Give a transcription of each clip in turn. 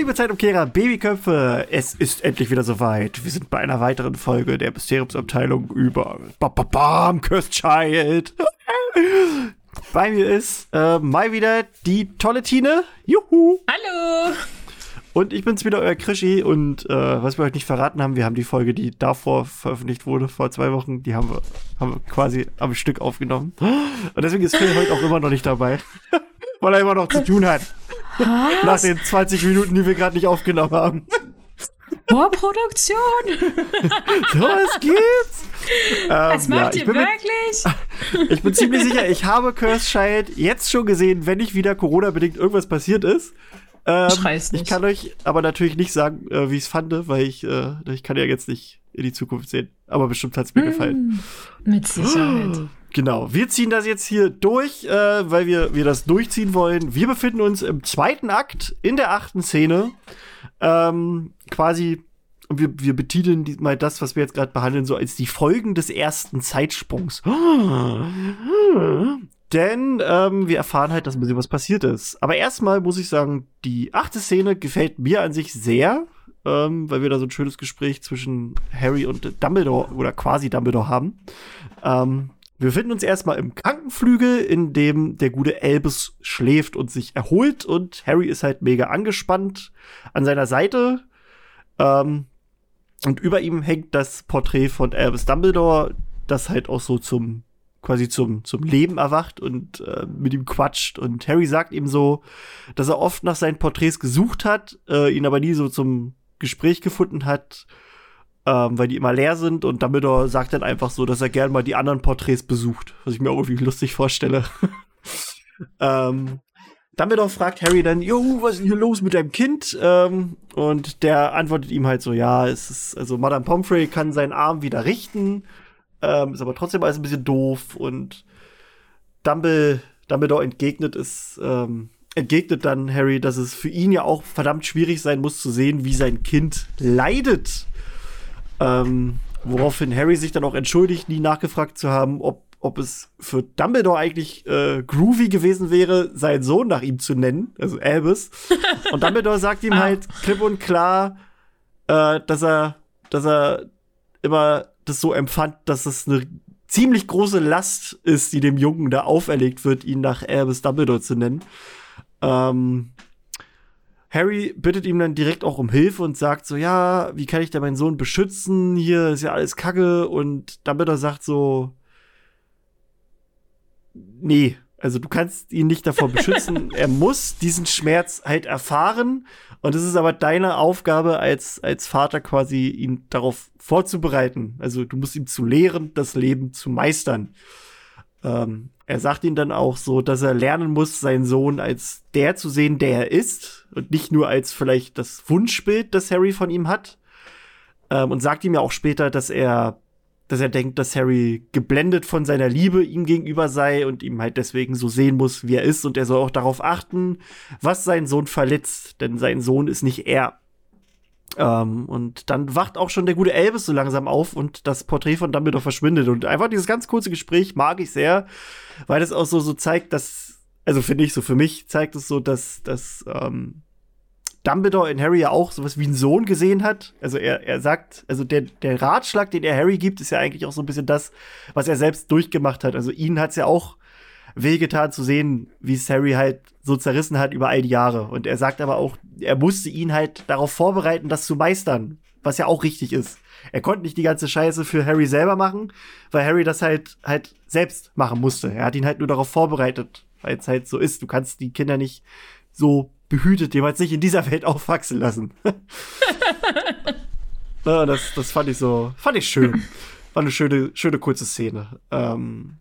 Liebe Zeitumkehrer, Babyköpfe. Es ist endlich wieder soweit. Wir sind bei einer weiteren Folge der Mysteriumsabteilung über Bam, Bam, Bam Cursed Child. bei mir ist äh, mal wieder die tolle Tine. Juhu. Hallo. Und ich bin's wieder, euer Krischi. Und äh, was wir euch nicht verraten haben, wir haben die Folge, die davor veröffentlicht wurde, vor zwei Wochen, die haben wir, haben wir quasi am Stück aufgenommen. Und deswegen ist Phil heute auch immer noch nicht dabei. Weil er immer noch zu tun hat. Was? Nach den 20 Minuten, die wir gerade nicht aufgenommen haben. Vorproduktion! so, es geht's! Was ähm, macht ja, ihr wirklich? Mit, ich bin ziemlich sicher, ich habe Curse Child jetzt schon gesehen, wenn nicht wieder Corona-bedingt irgendwas passiert ist. Ähm, ich, ich kann euch aber natürlich nicht sagen, äh, wie ich es fand, weil ich, äh, ich kann ja jetzt nicht in die Zukunft sehen. Aber bestimmt hat es mir mm, gefallen. Mit Sicherheit. Genau, wir ziehen das jetzt hier durch, äh, weil wir, wir das durchziehen wollen. Wir befinden uns im zweiten Akt in der achten Szene. Ähm, quasi, wir, wir betiteln mal das, was wir jetzt gerade behandeln, so als die Folgen des ersten Zeitsprungs. Denn ähm, wir erfahren halt, dass ein bisschen was passiert ist. Aber erstmal muss ich sagen, die achte Szene gefällt mir an sich sehr, ähm, weil wir da so ein schönes Gespräch zwischen Harry und Dumbledore oder quasi Dumbledore haben. Ähm, wir befinden uns erstmal im Krankenflügel, in dem der gute Albus schläft und sich erholt und Harry ist halt mega angespannt an seiner Seite. Ähm, und über ihm hängt das Porträt von Albus Dumbledore, das halt auch so zum quasi zum, zum Leben erwacht und äh, mit ihm quatscht. Und Harry sagt ihm so, dass er oft nach seinen Porträts gesucht hat, äh, ihn aber nie so zum Gespräch gefunden hat ähm, weil die immer leer sind und Dumbledore sagt dann einfach so, dass er gerne mal die anderen Porträts besucht, was ich mir irgendwie lustig vorstelle. ähm, Dumbledore fragt Harry dann, jo, was ist denn hier los mit deinem Kind? Ähm, und der antwortet ihm halt so, ja, es ist, also Madame Pomfrey kann seinen Arm wieder richten, ähm, ist aber trotzdem alles ein bisschen doof und Dumbledore, Dumbledore entgegnet es, ähm, entgegnet dann Harry, dass es für ihn ja auch verdammt schwierig sein muss zu sehen, wie sein Kind leidet. Ähm, woraufhin Harry sich dann auch entschuldigt, nie nachgefragt zu haben, ob, ob es für Dumbledore eigentlich äh, groovy gewesen wäre, seinen Sohn nach ihm zu nennen, also Albus. Und Dumbledore sagt ihm ah. halt klipp und klar, äh, dass er, dass er immer das so empfand, dass es eine ziemlich große Last ist, die dem Jungen da auferlegt wird, ihn nach Albus Dumbledore zu nennen. Ähm, Harry bittet ihm dann direkt auch um Hilfe und sagt so, ja, wie kann ich da meinen Sohn beschützen? Hier ist ja alles Kacke. Und Dumbledore sagt so, nee, also du kannst ihn nicht davor beschützen. er muss diesen Schmerz halt erfahren. Und es ist aber deine Aufgabe als, als Vater quasi, ihn darauf vorzubereiten. Also du musst ihm zu lehren, das Leben zu meistern. Ähm, er sagt ihm dann auch so, dass er lernen muss, seinen Sohn als der zu sehen, der er ist und nicht nur als vielleicht das Wunschbild, das Harry von ihm hat. Ähm, und sagt ihm ja auch später, dass er, dass er denkt, dass Harry geblendet von seiner Liebe ihm gegenüber sei und ihm halt deswegen so sehen muss, wie er ist und er soll auch darauf achten, was seinen Sohn verletzt, denn sein Sohn ist nicht er. Ähm, und dann wacht auch schon der gute Elvis so langsam auf und das Porträt von Dumbledore verschwindet. Und einfach dieses ganz kurze Gespräch mag ich sehr, weil das auch so, so zeigt, dass, also finde ich so, für mich zeigt es so, dass, dass ähm, Dumbledore in Harry ja auch sowas wie einen Sohn gesehen hat. Also er, er sagt, also der, der Ratschlag, den er Harry gibt, ist ja eigentlich auch so ein bisschen das, was er selbst durchgemacht hat. Also ihn hat es ja auch wehgetan zu sehen, wie es Harry halt so zerrissen hat über all die Jahre. Und er sagt aber auch, er musste ihn halt darauf vorbereiten, das zu meistern, was ja auch richtig ist. Er konnte nicht die ganze Scheiße für Harry selber machen, weil Harry das halt halt selbst machen musste. Er hat ihn halt nur darauf vorbereitet, weil es halt so ist. Du kannst die Kinder nicht so behütet jemals nicht in dieser Welt aufwachsen lassen. ja, das, das fand ich so, fand ich schön. War eine schöne, schöne kurze Szene. Ähm,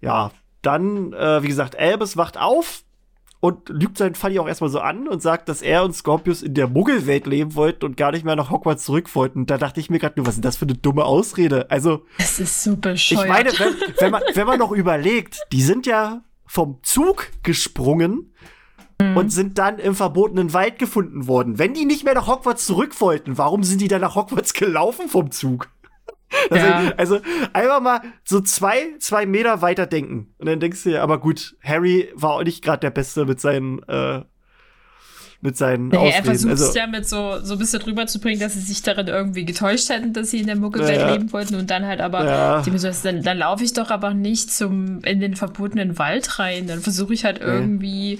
ja, dann, äh, wie gesagt, Albus wacht auf und lügt seinen Fanny auch erstmal so an und sagt, dass er und Scorpius in der Muggelwelt leben wollten und gar nicht mehr nach Hogwarts zurück wollten. Da dachte ich mir gerade nur, was ist das für eine dumme Ausrede? Also. Es ist so bescheuert. Ich meine, wenn, wenn, man, wenn man noch überlegt, die sind ja vom Zug gesprungen mhm. und sind dann im verbotenen Wald gefunden worden. Wenn die nicht mehr nach Hogwarts zurück wollten, warum sind die dann nach Hogwarts gelaufen vom Zug? Also, ja. also einfach mal so zwei, zwei Meter weiter denken. Und dann denkst du ja, aber gut, Harry war auch nicht gerade der Beste mit seinen, äh, mit seinen naja, Ausreden. Er versucht also, es ja mit so, so ein bisschen drüber zu bringen, dass sie sich darin irgendwie getäuscht hätten, dass sie in der Muggelwelt Ja. leben wollten und dann halt aber, Ja. die dann, dann laufe ich doch aber nicht zum, in den verbotenen Wald rein. Dann versuche ich halt irgendwie,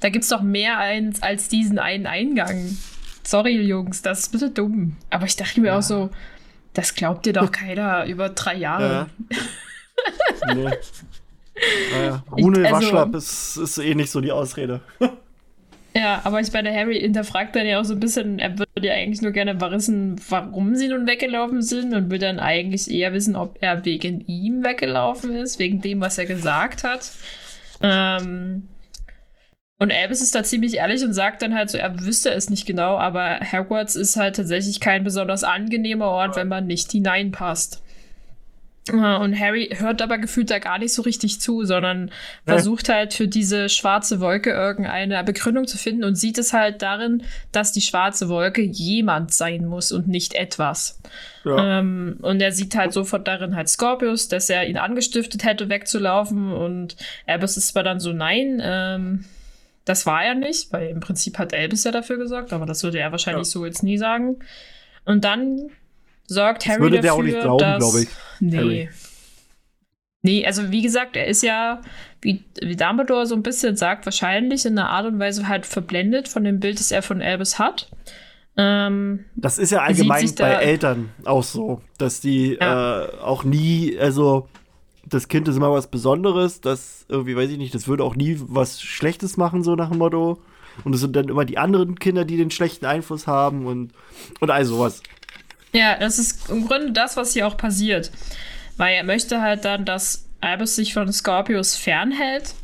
da gibt's doch mehr eins als diesen einen Eingang. Sorry, Jungs, das ist ein bisschen dumm. Aber ich dachte mir auch so, das glaubt dir doch keiner über drei Jahre. Ja. nee. Naja, Rune also- Waschlapp ist, ist eh nicht so die Ausrede. Ja, aber ich meine, Harry hinterfragt dann ja auch so ein bisschen, er würde ja eigentlich nur gerne wissen, warum sie nun weggelaufen sind und will dann eigentlich eher wissen, ob er wegen ihm weggelaufen ist, wegen dem, was er gesagt hat. Ähm, und Albus ist da ziemlich ehrlich und sagt dann halt so, er wüsste es nicht genau, aber Hogwarts ist halt tatsächlich kein besonders angenehmer Ort, wenn man nicht hineinpasst. Und Harry hört aber gefühlt da gar nicht so richtig zu, sondern versucht halt für diese schwarze Wolke irgendeine Begründung zu finden und sieht es halt darin, dass die schwarze Wolke jemand sein muss und nicht etwas. Ja. Ähm, und er sieht halt sofort darin halt Scorpius, dass er ihn angestiftet hätte, wegzulaufen. Und Albus ist zwar dann so, nein, ähm, das war er nicht, weil im Prinzip hat Albus ja dafür gesorgt, aber das würde er wahrscheinlich Ja. so jetzt nie sagen. Und dann sorgt Das Harry würde dafür, der auch nicht glauben, dass, glaube ich. Nee. Harry. Nee, also wie gesagt, er ist ja, wie, wie Dumbledore so ein bisschen sagt, wahrscheinlich in einer Art und Weise halt verblendet von dem Bild, das er von Albus hat. Ähm, Das ist ja allgemein bei Eltern auch so, dass die Ja. äh, auch nie, also das Kind ist immer was Besonderes, das irgendwie, weiß ich nicht, das würde auch nie was Schlechtes machen, so nach dem Motto. Und es sind dann immer die anderen Kinder, die den schlechten Einfluss haben und, und all sowas. Ja, das ist im Grunde das, was hier auch passiert. Weil er möchte halt dann, dass Albus sich von Scorpius fernhält.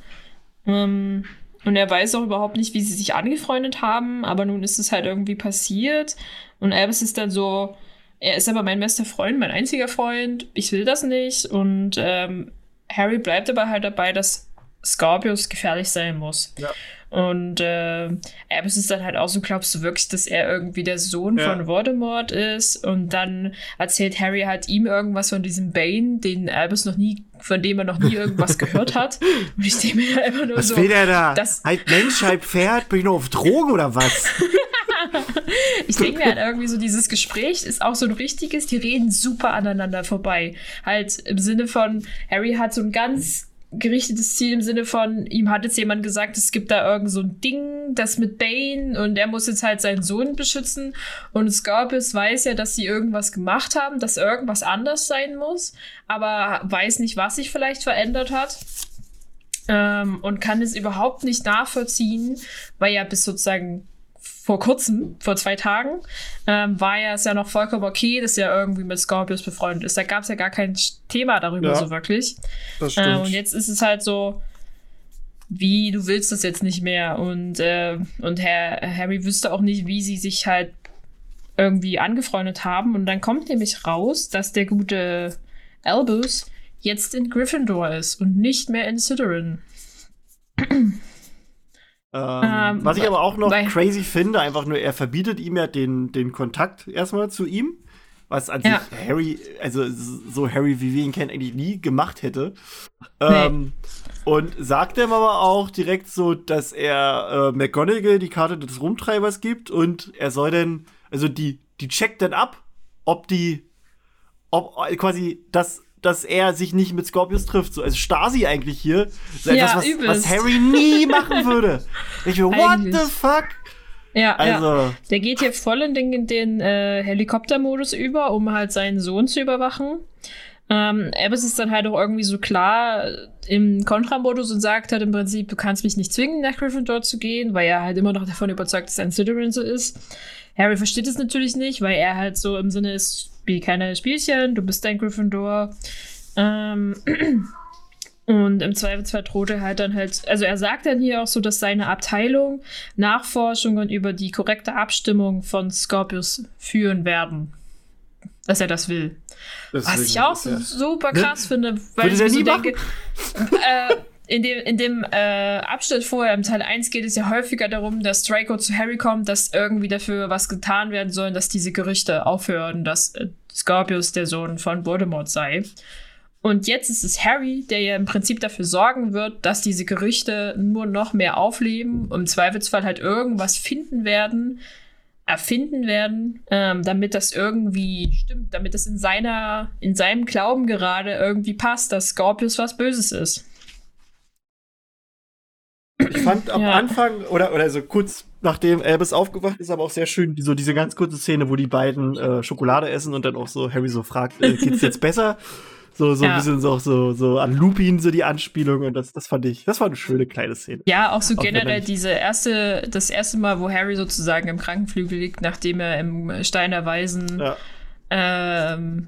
Ähm, und er weiß auch überhaupt nicht, wie sie sich angefreundet haben, aber nun ist es halt irgendwie passiert. Und Albus ist dann so, er ist aber mein bester Freund, mein einziger Freund, ich will das nicht. Und ähm, Harry bleibt aber halt dabei, dass Scorpius gefährlich sein muss. Ja. Und äh, Albus ist dann halt auch so, glaubst du wirklich, dass er irgendwie der Sohn Ja. von Voldemort ist? Und dann erzählt Harry halt ihm irgendwas von diesem Bane, den Albus noch nie, von dem er noch nie irgendwas gehört hat. Und ich denke mir einfach nur Was so, will der da? das- halt Mensch, halb Pferd, bin ich noch auf Drogen oder was? ich denke mir halt irgendwie so, dieses Gespräch ist auch so ein richtiges, die reden super aneinander vorbei. Halt im Sinne von, Harry hat so ein ganz gerichtetes Ziel im Sinne von, ihm hat jetzt jemand gesagt, es gibt da irgend so ein Ding, das mit Bane und er muss jetzt halt seinen Sohn beschützen und Scorpius weiß ja, dass sie irgendwas gemacht haben, dass irgendwas anders sein muss, aber weiß nicht, was sich vielleicht verändert hat. Ähm, und kann es überhaupt nicht nachvollziehen, weil ja bis sozusagen vor kurzem, vor zwei Tagen, ähm, war ja es ja noch vollkommen okay, dass er irgendwie mit Scorpius befreundet ist. Da gab es ja gar kein Thema darüber Ja. so wirklich. Das Äh, und jetzt ist es halt so, wie du willst das jetzt nicht mehr. Und, äh, und Herr, Harry wüsste auch nicht, wie sie sich halt irgendwie angefreundet haben. Und dann kommt nämlich raus, dass der gute Albus jetzt in Gryffindor ist und nicht mehr in Slytherin. Ähm, was ich aber auch noch crazy finde, einfach nur, er verbietet ihm ja den, den Kontakt erstmal zu ihm. Was an Ja. sich Harry, also so Harry, wie wir ihn kennen, eigentlich nie gemacht hätte. Ähm, und sagt ihm aber auch direkt so, dass er äh, McGonagall die Karte des Rumtreibers gibt und er soll dann, also die, die checkt dann ab, ob die, ob äh, quasi das dass er sich nicht mit Scorpius trifft. So, also Stasi eigentlich hier. So Ja, etwas, was, was Harry nie machen würde. Ich will, what Eigentlich. the fuck? Ja, ja. Also, Der geht hier voll in den, den äh, Helikoptermodus über, um halt seinen Sohn zu überwachen. Ähm, Albus ist dann halt auch irgendwie so klar im Kontramodus und sagt halt im Prinzip, du kannst mich nicht zwingen, nach Gryffindor zu gehen, weil er halt immer noch davon überzeugt ist, dass ein Slytherin so ist. Harry versteht es natürlich nicht, weil er halt so im Sinne ist, spiel keine Spielchen, du bist ein Gryffindor. Ähm, und im Zweifelsfall droht er halt dann halt, also er sagt dann hier auch so, dass seine Abteilung Nachforschungen über die korrekte Abstimmung von Scorpius führen werden. Dass er das will. Was ich auch so super krass finde, weil Würde ich mir so nie denke, äh, in dem, in dem äh, Abschnitt vorher, im Teil 1, geht es ja häufiger darum, dass Draco zu Harry kommt, dass irgendwie dafür was getan werden soll, dass diese Gerüchte aufhören, dass äh, Scorpius der Sohn von Voldemort sei. Und jetzt ist es Harry, der ja im Prinzip dafür sorgen wird, dass diese Gerüchte nur noch mehr aufleben, im Zweifelsfall halt irgendwas finden werden, erfinden werden, ähm, damit das irgendwie stimmt, damit es in seiner, in seinem Glauben gerade irgendwie passt, dass Scorpius was Böses ist. Ich fand am ja. Anfang, oder, oder so kurz nachdem Albus aufgewacht ist, aber auch sehr schön, so diese ganz kurze Szene, wo die beiden äh, Schokolade essen und dann auch so Harry so fragt, äh, geht's jetzt besser? So, so ja. ein bisschen so, so, so an Lupin, so die Anspielung und das, das fand ich, das war eine schöne kleine Szene. Ja, auch so auch generell diese erste, das erste Mal, wo Harry sozusagen im Krankenflügel liegt, nachdem er im Stein der Weisen ja. ähm,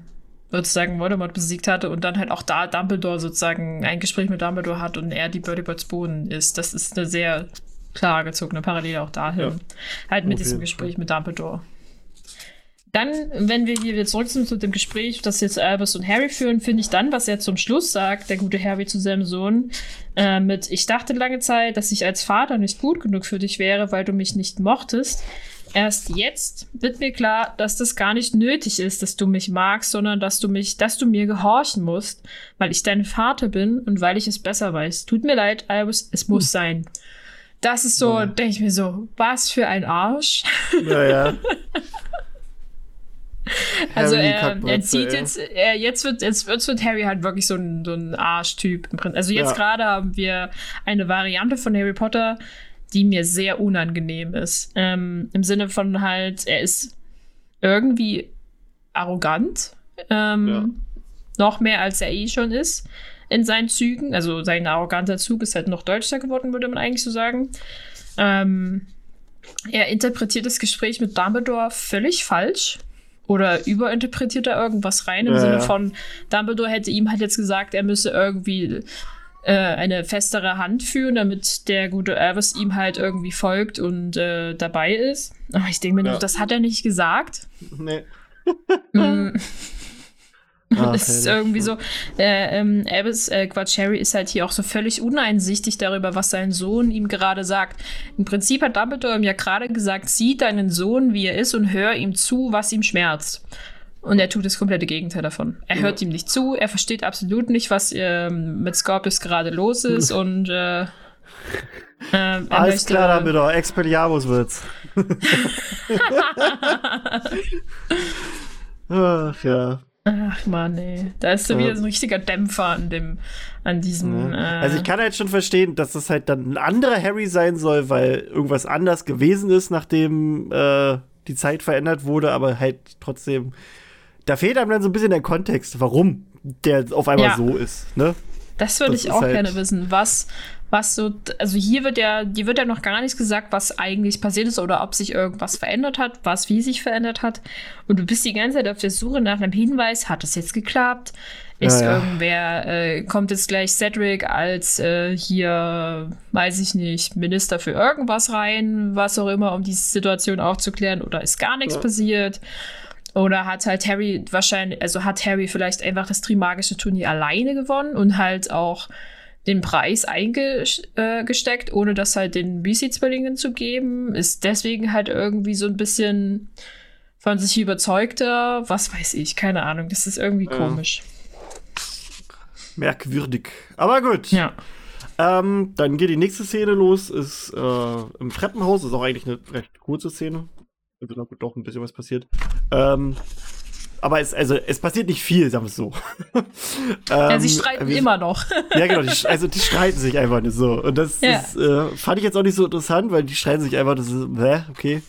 sozusagen Voldemort besiegt hatte und dann halt auch da Dumbledore sozusagen ein Gespräch mit Dumbledore hat und er die Birdie Birds Boden ist. Das ist eine sehr klar gezogene Parallele auch dahin. Ja. Halt mit diesem Gespräch mit Dumbledore. Dann, wenn wir hier wieder zurück sind zu dem Gespräch, das jetzt Albus und Harry führen, finde ich dann, was er zum Schluss sagt, der gute Harry zu seinem Sohn, äh, mit Ich dachte lange Zeit, dass ich als Vater nicht gut genug für dich wäre, weil du mich nicht mochtest. Erst jetzt wird mir klar, dass das gar nicht nötig ist, dass du mich magst, sondern dass du mich, dass du mir gehorchen musst, weil ich dein Vater bin und weil ich es besser weiß. Tut mir leid, Albus, es muss hm. sein. Das ist so, ja. denke ich mir so, was für ein Arsch. Naja. also er, er zieht jetzt, er, jetzt wird jetzt, jetzt wird Harry halt wirklich so ein, so ein Arschtyp. Also jetzt ja. gerade haben wir eine Variante von Harry Potter, die mir sehr unangenehm ist. Ähm, Im Sinne von halt, er ist irgendwie arrogant. Ähm, ja. Noch mehr als er eh schon ist in seinen Zügen. Also sein arroganter Zug ist halt noch deutscher geworden, würde man eigentlich so sagen. Ähm, er interpretiert das Gespräch mit Dumbledore völlig falsch. Oder überinterpretiert er irgendwas rein im ja, Sinne von, Dumbledore hätte ihm halt jetzt gesagt, er müsse irgendwie äh, eine festere Hand führen, damit der gute Albus ihm halt irgendwie folgt und äh, dabei ist. Aber ich denke mir ja. das hat er nicht gesagt. Nee. mm. Ach, das ist irgendwie so, äh, ähm, Albus, äh, Quatsch, Harry ist halt hier auch so völlig uneinsichtig darüber, was sein Sohn ihm gerade sagt. Im Prinzip hat Dumbledore ihm ja gerade gesagt, sieh deinen Sohn, wie er ist und hör ihm zu, was ihm schmerzt. Und er tut das komplette Gegenteil davon. Er ja. hört ihm nicht zu, er versteht absolut nicht, was äh, mit Scorpius gerade los ist und äh, äh, Alles möchte, klar, Dumbledore, Expelliarmus wird's. Ach ja. Ach man, ey. Da ist so ja. wieder so ein richtiger Dämpfer an dem, an diesem. Ja. Äh also ich kann halt schon verstehen, dass das halt dann ein anderer Harry sein soll, weil irgendwas anders gewesen ist, nachdem äh, die Zeit verändert wurde, aber halt trotzdem. Da fehlt einem dann so ein bisschen der Kontext, warum der auf einmal ja. so ist, ne? Das würde ich auch halt gerne wissen. Was, was so, also hier wird ja, hier wird ja noch gar nichts gesagt, was eigentlich passiert ist oder ob sich irgendwas verändert hat, was wie sich verändert hat. Und du bist die ganze Zeit auf der Suche nach einem Hinweis, hat es jetzt geklappt? Ist ja, ja. irgendwer, äh, kommt jetzt gleich Cedric als äh, hier, weiß ich nicht, Minister für irgendwas rein, was auch immer, um diese Situation aufzuklären, oder ist gar nichts ja. passiert? Oder hat halt Harry wahrscheinlich, also hat Harry vielleicht einfach das Trimagische Turnier alleine gewonnen und halt auch den Preis eingesteckt, ohne das halt den BC-Zwillingen zu geben, ist deswegen halt irgendwie so ein bisschen von sich überzeugter, was weiß ich, keine Ahnung, das ist irgendwie ja. komisch. Merkwürdig. Aber gut. Ja. Ähm, dann geht die nächste Szene los, ist äh, im Treppenhaus, ist auch eigentlich eine recht kurze Szene. Also, doch ein bisschen was passiert. Ähm, aber es, also, es passiert nicht viel, sagen wir es so. ja, ähm, sie streiten wie, immer noch. ja, genau, die, also die streiten sich einfach nicht so. Und das, ja. das äh, fand ich jetzt auch nicht so interessant, weil die streiten sich einfach, das ist, hä, okay.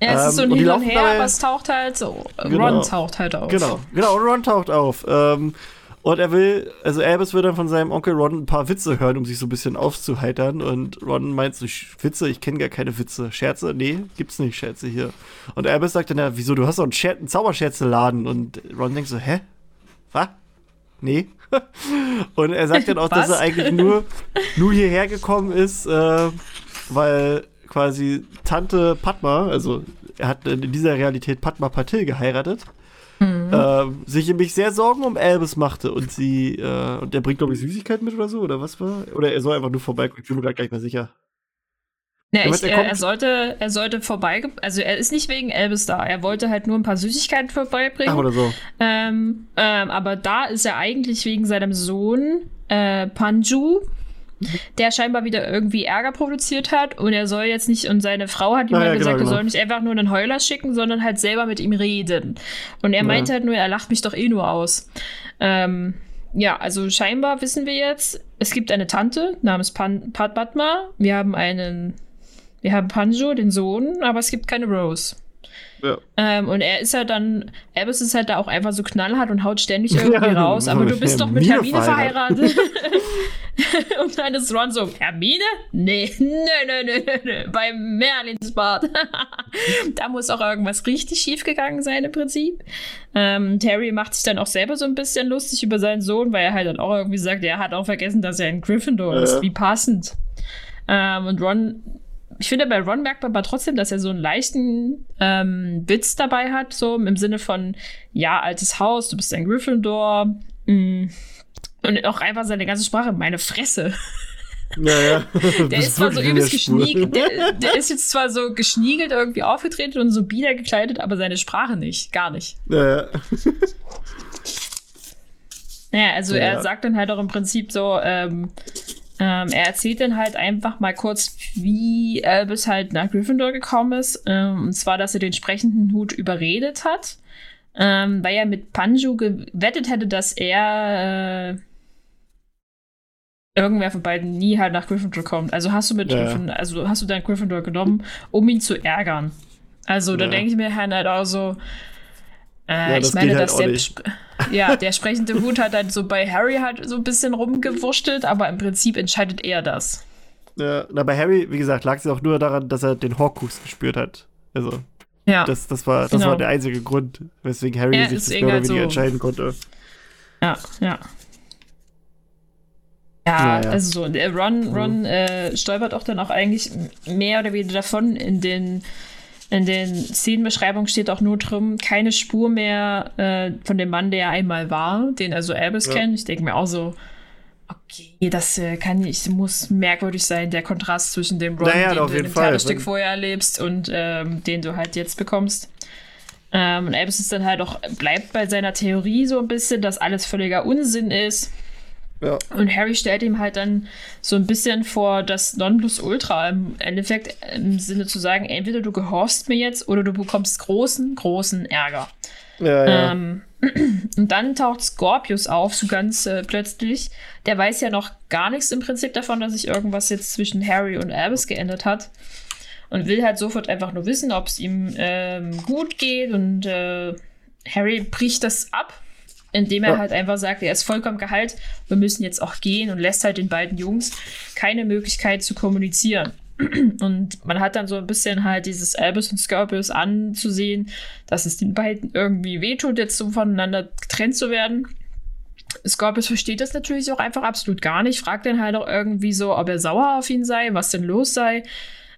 Ja, es ähm, ist so ein Hin und Her, aber es taucht halt so. Genau, Ron taucht halt auf. Genau, genau, Ron taucht auf. Ähm, und er will, also Albus will dann von seinem Onkel Ron ein paar Witze hören, um sich so ein bisschen aufzuheitern. Und Ron meint so, Witze, ich kenne gar keine Witze. Scherze? Nee, gibt's nicht Scherze hier. Und Albus sagt dann, ja, wieso, du hast doch einen, Scher einen Zauberscherzeladen. Und Ron denkt so, hä? Was? Nee. und er sagt dann auch, dass er eigentlich nur, nur hierher gekommen ist, äh, weil quasi Tante Padma, also er hat in dieser Realität Padma Patil geheiratet mhm. äh, sich nämlich sehr Sorgen um Albus machte und sie, äh, und der bringt, glaube ich, Süßigkeiten mit oder so, oder was war? Oder er soll einfach nur vorbeikommen, ich bin mir gar nicht mehr sicher. Ja, ich, er, er, sollte, er sollte vorbei, also er ist nicht wegen Elvis da. Er wollte halt nur ein paar Süßigkeiten vorbeibringen. Ach, oder so. Ähm, ähm, aber da ist er eigentlich wegen seinem Sohn äh, Panju, der scheinbar wieder irgendwie Ärger produziert hat und er soll jetzt nicht, und seine Frau hat ihm ah, halt ja, gesagt, genau, er soll genau. nicht einfach nur einen Heuler schicken, sondern halt selber mit ihm reden. Und er ja. meinte halt nur, er lacht mich doch eh nur aus. Ähm, ja, also scheinbar wissen wir jetzt, es gibt eine Tante namens Pan Padma. Wir haben einen wir haben Panjo, den Sohn, aber es gibt keine Rose. Ja. Ähm, und er ist halt dann, Albus ist halt da auch einfach so knallhart und haut ständig irgendwie ja, raus, aber du bist doch mit Hermine verheiratet. und dann ist Ron so, Hermine? Nee, nö, nö, nö, nö, nö. bei Merlins Bart. da muss auch irgendwas richtig schief gegangen sein im Prinzip. Ähm, Terry macht sich dann auch selber so ein bisschen lustig über seinen Sohn, weil er halt dann auch irgendwie sagt, er hat auch vergessen, dass er ein Gryffindor ja. ist. Wie passend. Ähm, und Ron ich finde, bei Ron merkt man aber trotzdem, dass er so einen leichten ähm, Witz dabei hat, so im Sinne von, ja, altes Haus, du bist ein Gryffindor. Mh. Und auch einfach seine ganze Sprache, meine Fresse. Ja, ja. der ist zwar so übelst geschniegelt, der, der, ist jetzt zwar so geschniegelt irgendwie aufgetreten und so bieder gekleidet, aber seine Sprache nicht, gar nicht. Ja, ja. Naja, also ja, er sagt dann halt auch im Prinzip so, ähm, ähm, er erzählt dann halt einfach mal kurz, wie Albus halt nach Gryffindor gekommen ist. Ähm, und zwar, dass er den sprechenden Hut überredet hat, ähm, weil er mit Panju gewettet hätte, dass er äh, irgendwer von beiden nie halt nach Gryffindor kommt. Also hast du mit ja. Gryffindor, also hast du deinen Gryffindor genommen, um ihn zu ärgern. Also da denke ich mir halt auch so, äh, ja, ich meine, halt dass der, ja, der sprechende Hut hat halt so bei Harry halt so ein bisschen rumgewurschtelt, aber im Prinzip entscheidet er das. Ja, na, bei Harry, wie gesagt, lag es auch nur daran, dass er den Horcrux gespürt hat. Also, ja. Das, das, war, das genau. war der einzige Grund, weswegen Harry ja, sich das mehr oder weniger so entscheiden konnte. Ja, ja. Ja, naja. also so, Ron, Ron mhm. äh, stolpert auch dann auch eigentlich mehr oder weniger davon in den in den Szenenbeschreibungen steht auch nur drin, keine Spur mehr äh, von dem Mann, der er einmal war, den also Albus ja. kennt. Ich denke mir auch so, okay, das äh, kann ich, muss merkwürdig sein, der Kontrast zwischen dem Ron, naja, den du ein Theaterstück vorher erlebst und ähm, den du halt jetzt bekommst. Ähm, und Albus ist dann halt auch, bleibt bei seiner Theorie so ein bisschen, dass alles völliger Unsinn ist. Ja. Und Harry stellt ihm halt dann so ein bisschen vor das Nonplusultra im Endeffekt im Sinne zu sagen, entweder du gehorchst mir jetzt oder du bekommst großen, großen Ärger. Ja, ja. Ähm, und dann taucht Scorpius auf, so ganz äh, plötzlich. Der weiß ja noch gar nichts im Prinzip davon, dass sich irgendwas jetzt zwischen Harry und Albus geändert hat. Und will halt sofort einfach nur wissen, ob es ihm ähm, gut geht. Und äh, Harry bricht das ab indem er ja. halt einfach sagt, er ist vollkommen geheilt, wir müssen jetzt auch gehen und lässt halt den beiden Jungs keine Möglichkeit zu kommunizieren. Und man hat dann so ein bisschen halt dieses Albus und Scorpius anzusehen, dass es den beiden irgendwie wehtut, jetzt so voneinander getrennt zu werden. Scorpius versteht das natürlich auch einfach absolut gar nicht, fragt dann halt auch irgendwie so, ob er sauer auf ihn sei, was denn los sei.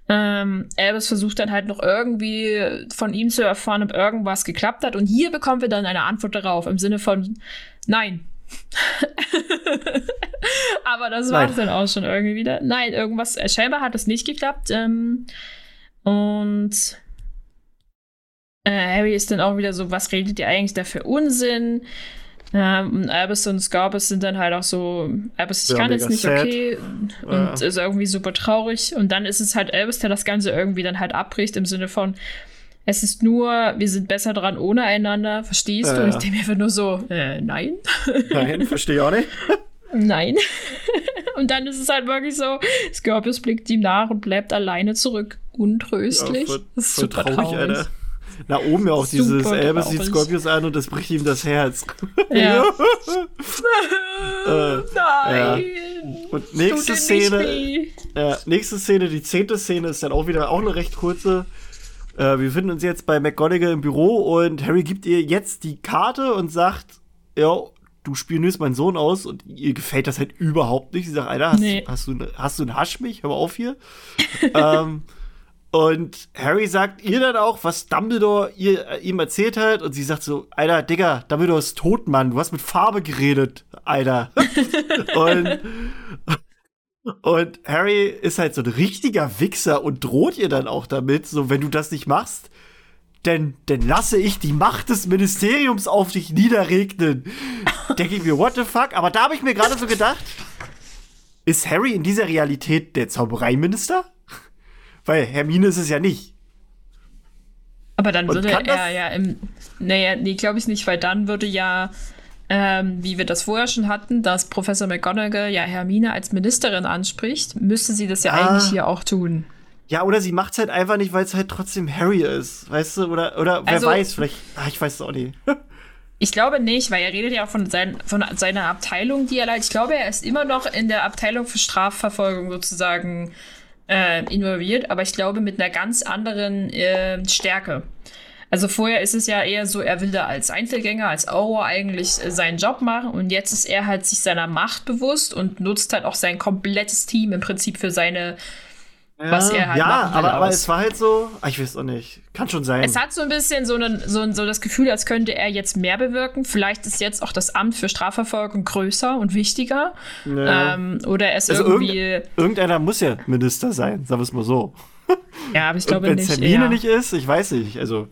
Ähm, Albus versucht dann halt noch irgendwie von ihm zu erfahren, ob irgendwas geklappt hat. Und hier bekommen wir dann eine Antwort darauf im Sinne von Nein. Aber das war es dann auch schon irgendwie wieder. Nein, irgendwas, äh, scheinbar hat es nicht geklappt. Ähm, und äh, Harry ist dann auch wieder so, was redet ihr eigentlich da für Unsinn? Ähm, und Albus und Scorpius sind dann halt auch so, Albus, ich ja, kann jetzt nicht, sad. okay. Und ja. ist irgendwie super traurig. Und dann ist es halt Albus, der das Ganze irgendwie dann halt abbricht im Sinne von, es ist nur, wir sind besser dran ohne einander, verstehst äh, du? Und ich denke mir einfach nur so, äh, nein. Nein, verstehe ich auch nicht. Nein. und dann ist es halt wirklich so, Scorpius blickt ihm nach und bleibt alleine zurück. Untröstlich. Ja, voll, das ist super traurig, traurig. Alter. Na, oben ja auch dieses Elvis sieht Scorpius an und das bricht ihm das Herz. Ja. äh, Nein. Ja. Und nächste Szene. Ja, nächste Szene, die zehnte Szene ist dann auch wieder auch eine recht kurze. Äh, wir befinden uns jetzt bei McGonagall im Büro und Harry gibt ihr jetzt die Karte und sagt, ja, du spionierst meinen Sohn aus und ihr gefällt das halt überhaupt nicht. Sie sagt, Alter, hast, nee. hast, du, hast du einen Hasch mich? Hör mal auf hier. ähm, und Harry sagt ihr dann auch, was Dumbledore ihr, äh, ihm erzählt hat. Und sie sagt so, Alter, Digga, Dumbledore ist tot, Mann. Du hast mit Farbe geredet, Alter. und, Und Harry ist halt so ein richtiger Wichser und droht ihr dann auch damit, so wenn du das nicht machst, denn dann lasse ich die Macht des Ministeriums auf dich niederregnen. Denke ich mir, what the fuck? Aber da habe ich mir gerade so gedacht, ist Harry in dieser Realität der Zaubereiminister? Weil Hermine ist es ja nicht. Aber dann würde er ja im. Naja, nee, glaube ich nicht, weil dann würde ja, ähm, wie wir das vorher schon hatten, dass Professor McGonagall ja Hermine als Ministerin anspricht, müsste sie das ja ah. eigentlich hier auch tun. Ja, oder sie macht es halt einfach nicht, weil es halt trotzdem Harry ist. Weißt du? Oder, oder wer also, weiß, vielleicht. Ach, ich weiß es auch nicht. ich glaube nicht, weil er redet ja auch von, sein, von seiner Abteilung, die er leitet. Ich glaube, er ist immer noch in der Abteilung für Strafverfolgung sozusagen äh, involviert, aber ich glaube mit einer ganz anderen äh, Stärke. Also vorher ist es ja eher so, er will da als Einzelgänger, als Auror eigentlich äh, seinen Job machen und jetzt ist er halt sich seiner Macht bewusst und nutzt halt auch sein komplettes Team im Prinzip für seine was er halt Ja, aber, aber es war halt so, ah, ich weiß auch nicht, kann schon sein. Es hat so ein bisschen so, einen, so, so das Gefühl, als könnte er jetzt mehr bewirken. Vielleicht ist jetzt auch das Amt für Strafverfolgung größer und wichtiger. Ja. Ähm, oder er ist also irgendwie. Irgend, irgendeiner muss ja Minister sein, sagen wir es mal so. Ja, aber ich glaube nicht. Wenn Hermine nicht ist, ich weiß nicht, also.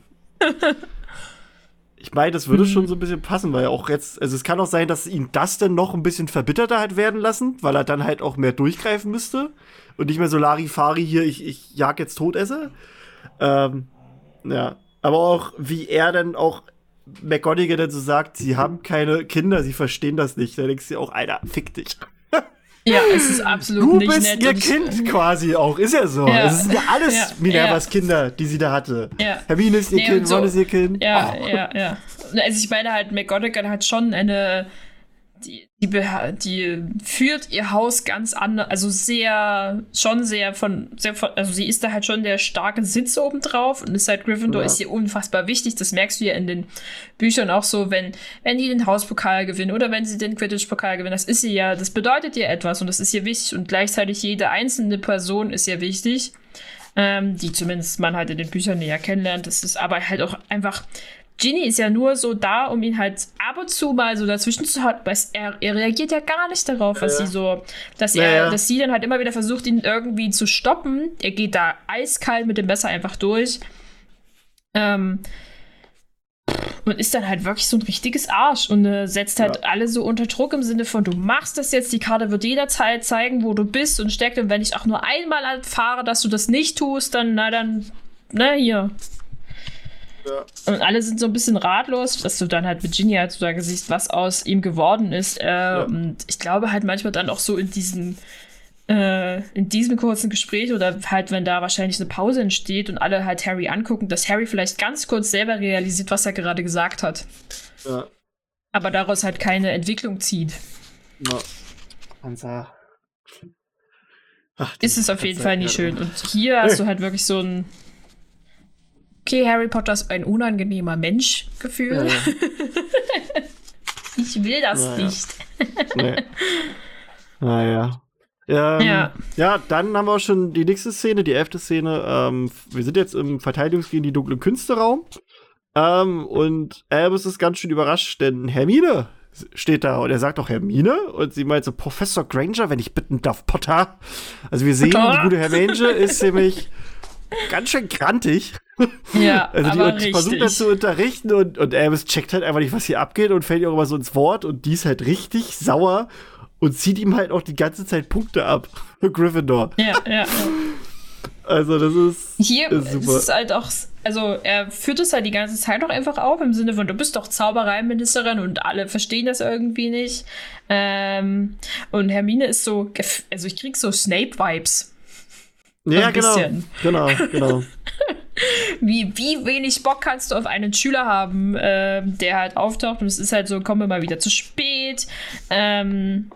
Ich meine, das würde schon so ein bisschen passen, weil auch jetzt, also es kann auch sein, dass ihn das dann noch ein bisschen verbitterter hat werden lassen, weil er dann halt auch mehr durchgreifen müsste und nicht mehr so Larifari hier, ich, ich jag jetzt Todesser. Ähm, ja. Aber auch, wie er dann auch McGonagall dann so sagt, sie haben keine Kinder, sie verstehen das nicht. Da denkst du auch, Alter, fick dich. Ja, es ist absolut du nicht bist ihr Kind quasi auch, ist ja so. Ja. Es sind ja alles ja. Minervas ja. Kinder, die sie da hatte. Ja. Hermine ist ihr nee, Kind, so, Ron ist ihr Kind. Ja, oh. ja, ja. Also ich meine halt, McGonagall hat schon eine die, die, führt ihr Haus ganz anders, also sehr, schon sehr von, sehr von, also sie ist da halt schon der starke Sitz oben drauf und ist halt Gryffindor ja. ist ihr unfassbar wichtig. Das merkst du ja in den Büchern auch so, wenn, wenn die den Hauspokal gewinnen oder wenn sie den Quidditch-Pokal gewinnen, das ist sie ja, das bedeutet ihr etwas und das ist ihr wichtig und gleichzeitig jede einzelne Person ist ihr wichtig. Ähm, die zumindest man halt in den Büchern näher kennenlernt. Das ist aber halt auch einfach Ginny ist ja nur so da, um ihn halt ab und zu mal so dazwischen zu halten, weil er, er reagiert ja gar nicht darauf, was ja. sie so, dass er, ja, dass sie dann halt immer wieder versucht, ihn irgendwie zu stoppen. Er geht da eiskalt mit dem Messer einfach durch. Ähm, und ist dann halt wirklich so ein richtiges Arsch und äh, setzt halt ja. alle so unter Druck im Sinne von, du machst das jetzt, die Karte wird jederzeit zeigen, wo du bist und steckt. Und wenn ich auch nur einmal erfahre, dass du das nicht tust, dann, na dann, na hier, und alle sind so ein bisschen ratlos, dass du dann halt Virginia halt sozusagen siehst, was aus ihm geworden ist. Äh, ja. Und ich glaube halt manchmal dann auch so in diesen äh, in diesem kurzen Gespräch oder halt, wenn da wahrscheinlich eine Pause entsteht und alle halt Harry angucken, dass Harry vielleicht ganz kurz selber realisiert, was er gerade gesagt hat. Ja. Aber daraus halt keine Entwicklung zieht. Ja. Unser Ach, ist es auf jeden Fall nicht schön. Und hier hast du halt wirklich so ein okay, Harry Potter ist ein unangenehmer Mensch-Gefühl. Ja, ja. ich will das naja. nicht. nee. Naja. Ähm, ja. ja, dann haben wir auch schon die nächste Szene, die elfte Szene. Ähm, wir sind jetzt im Verteidigungs gegen die dunklen Künste-Raum. Ähm, und Albus ist ganz schön überrascht, denn Hermine steht da und er sagt auch Hermine und sie meint so Professor Granger, wenn ich bitten darf, Potter. Also wir sehen, Potter? die gute Hermine ist nämlich ganz schön krantig. Ja, also die, die versucht das zu unterrichten und, und Albus checkt halt einfach nicht, was hier abgeht und fällt ihr auch immer so ins Wort und die ist halt richtig sauer und zieht ihm halt auch die ganze Zeit Punkte ab für Gryffindor. Ja, ja. ja. Also das ist hier ist super. ist halt auch, also er führt es halt die ganze Zeit auch einfach auf im Sinne von du bist doch Zaubereiministerin und alle verstehen das irgendwie nicht. Ähm, und Hermine ist so, also ich krieg so Snape-Vibes. Ja, genau. Genau, genau. wie, wie wenig Bock kannst du auf einen Schüler haben, äh, der halt auftaucht und es ist halt so, komm mal wieder zu spät. Ähm,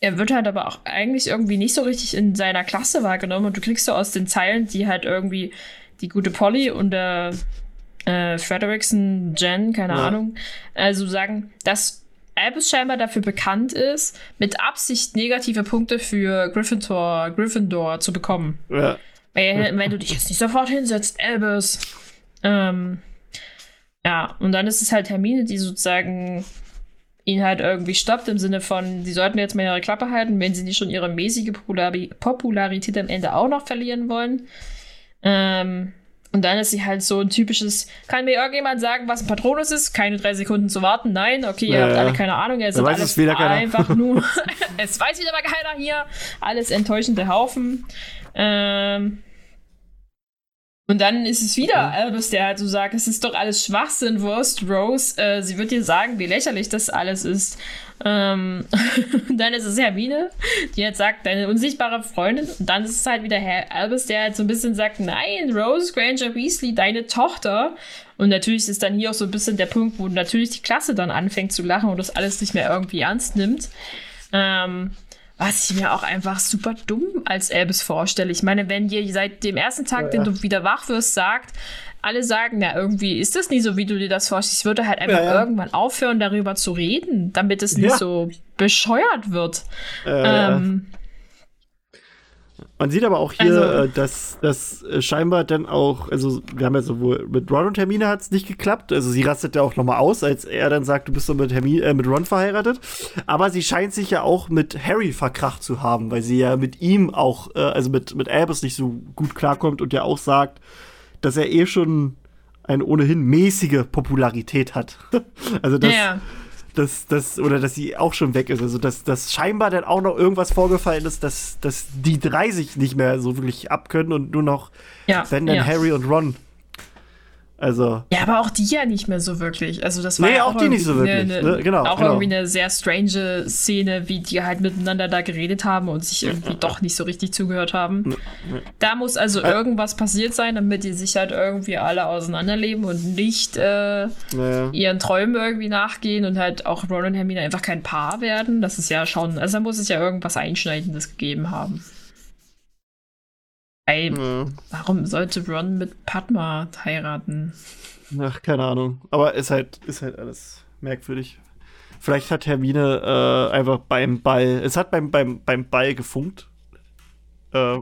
er wird halt aber auch eigentlich irgendwie nicht so richtig in seiner Klasse wahrgenommen und du kriegst so aus den Zeilen, die halt irgendwie die gute Polly und der äh, Frederickson, Jen, keine ja. Ahnung, also sagen, dass Albus scheinbar dafür bekannt ist, mit Absicht negative Punkte für Gryffindor, Gryffindor zu bekommen. Ja. Weil, wenn du dich jetzt nicht sofort hinsetzt, Albus. Ähm, ja, und dann ist es halt Hermine, die sozusagen ihn halt irgendwie stoppt im Sinne von, sie sollten jetzt mal ihre Klappe halten, wenn sie nicht schon ihre mäßige Popularität am Ende auch noch verlieren wollen. Ähm, und dann ist sie halt so ein typisches, kann mir irgendjemand sagen, was ein Patronus ist? Keine drei Sekunden zu warten. Nein, okay, ihr ja, habt alle keine Ahnung. Ihr seid alles einfach nur, es weiß wieder mal keiner hier. Alles enttäuschende Haufen. Ähm, und dann ist es wieder Albus, der halt so sagt, es ist doch alles Schwachsinn, Wurst, Rose. Äh, sie wird dir sagen, wie lächerlich das alles ist. Ähm, dann ist es Hermine, die halt sagt, deine unsichtbare Freundin. Und dann ist es halt wieder Herr Albus, der halt so ein bisschen sagt, nein, Rose Granger Weasley, deine Tochter. Und natürlich ist dann hier auch so ein bisschen der Punkt, wo natürlich die Klasse dann anfängt zu lachen und das alles nicht mehr irgendwie ernst nimmt. Ähm, was ich mir auch einfach super dumm als Elbes vorstelle. Ich meine, wenn dir seit dem ersten Tag, ja, ja. den du wieder wach wirst, sagt, alle sagen, na, irgendwie ist das nie so, wie du dir das vorstellst. Ich würde halt einfach ja, irgendwann aufhören, darüber zu reden, damit es nicht so bescheuert wird. Äh, ähm, man sieht aber auch hier, also, äh, dass das äh, scheinbar dann auch, also wir haben ja sowohl mit Ron und Hermine hat es nicht geklappt. Also sie rastet ja auch noch mal aus, als er dann sagt, du bist doch mit, Hermine, äh, mit Ron verheiratet. Aber sie scheint sich ja auch mit Harry verkracht zu haben, weil sie ja mit ihm auch, äh, also mit, mit Albus nicht so gut klarkommt und ja auch sagt, dass er eh schon eine ohnehin mäßige Popularität hat. also das, ja dass, dass, oder dass sie auch schon weg ist. Also, dass, dass scheinbar dann auch noch irgendwas vorgefallen ist, dass, dass die drei sich nicht mehr so wirklich abkönnen und nur noch, ja, wenn dann ja. Harry und Ron also. Ja, aber auch die ja nicht mehr so wirklich. Also das war nee, ja auch, auch die nicht so wirklich. Eine, ne? genau, auch genau. irgendwie eine sehr strange Szene, wie die halt miteinander da geredet haben und sich irgendwie doch nicht so richtig zugehört haben. Da muss also irgendwas passiert sein, damit die sich halt irgendwie alle auseinanderleben und nicht äh, naja. ihren Träumen irgendwie nachgehen und halt auch Ron und Hermine einfach kein Paar werden. Das ist ja schon, also da muss es ja irgendwas Einschneidendes gegeben haben. Ey, ja. warum sollte Ron mit Padma heiraten? Ach, keine Ahnung. Aber ist halt, ist halt alles merkwürdig. Vielleicht hat Hermine äh, einfach beim Ball, es hat beim, beim, beim Ball gefunkt. Äh,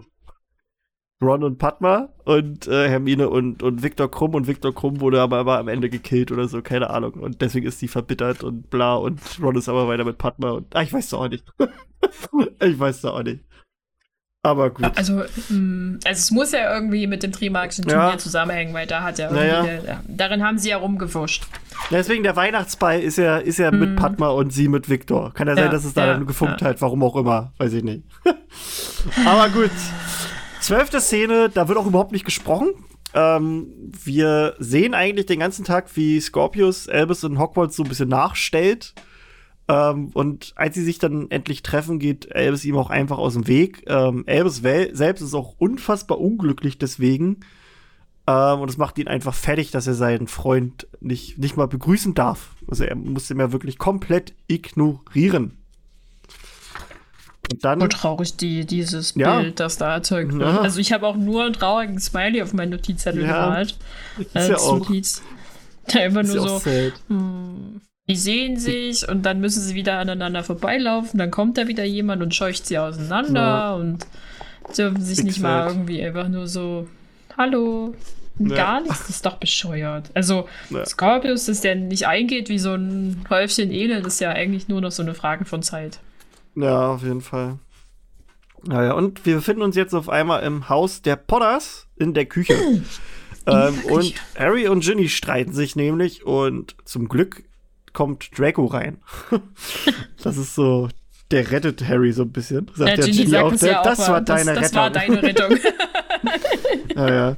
Ron und Padma und äh, Hermine und, und Viktor Krumm und Viktor Krumm wurde aber, aber am Ende gekillt oder so, keine Ahnung. Und deswegen ist sie verbittert und bla und Ron ist aber weiter mit Padma und ach, ich weiß es auch nicht. ich weiß es auch nicht. Aber gut. Also, mm, also es muss ja irgendwie mit dem Trimagischen Turnier ja. zusammenhängen, weil da hat ja irgendwie, naja. der, darin haben sie ja rumgefuscht. Deswegen der Weihnachtsball ist ja, ist ja mm. mit Padma und sie mit Viktor. Kann ja, ja sein, dass es da ja, dann gefunkt ja. hat, warum auch immer, weiß ich nicht. Aber gut. Zwölfte Szene, da wird auch überhaupt nicht gesprochen. Ähm, wir sehen eigentlich den ganzen Tag, wie Scorpius Albus in Hogwarts so ein bisschen nachstellt ähm, und als sie sich dann endlich treffen, geht Albus ihm auch einfach aus dem Weg. Ähm, Albus selbst ist auch unfassbar unglücklich deswegen. Ähm, und es macht ihn einfach fertig, dass er seinen Freund nicht, nicht mal begrüßen darf. Also er muss ihn ja wirklich komplett ignorieren. Und dann. So traurig die, dieses ja. Bild, das da erzeugt wird. Ja. Also ich habe auch nur einen traurigen Smiley auf meinen Notizzettel ja. gemalt. Als ja auch. Notiz. Der immer nur so. Die sehen sich und dann müssen sie wieder aneinander vorbeilaufen. Dann kommt da wieder jemand und scheucht sie auseinander ja. und dürfen sich nicht mal irgendwie einfach nur so, hallo, ja. gar nichts. Das ist doch bescheuert. Also, ja. Scorpius, dass der nicht eingeht wie so ein Häufchen Elend, ist ja eigentlich nur noch so eine Frage von Zeit. Ja, auf jeden Fall. Naja, und wir befinden uns jetzt auf einmal im Haus der Potters in der Küche. ähm, und Harry und Ginny streiten sich nämlich und zum Glück kommt Draco rein. das ist so, der rettet Harry so ein bisschen. Sagt ja, Ginny auch, ja das, auch, war deine das, das Rettung. war deine Rettung. ja,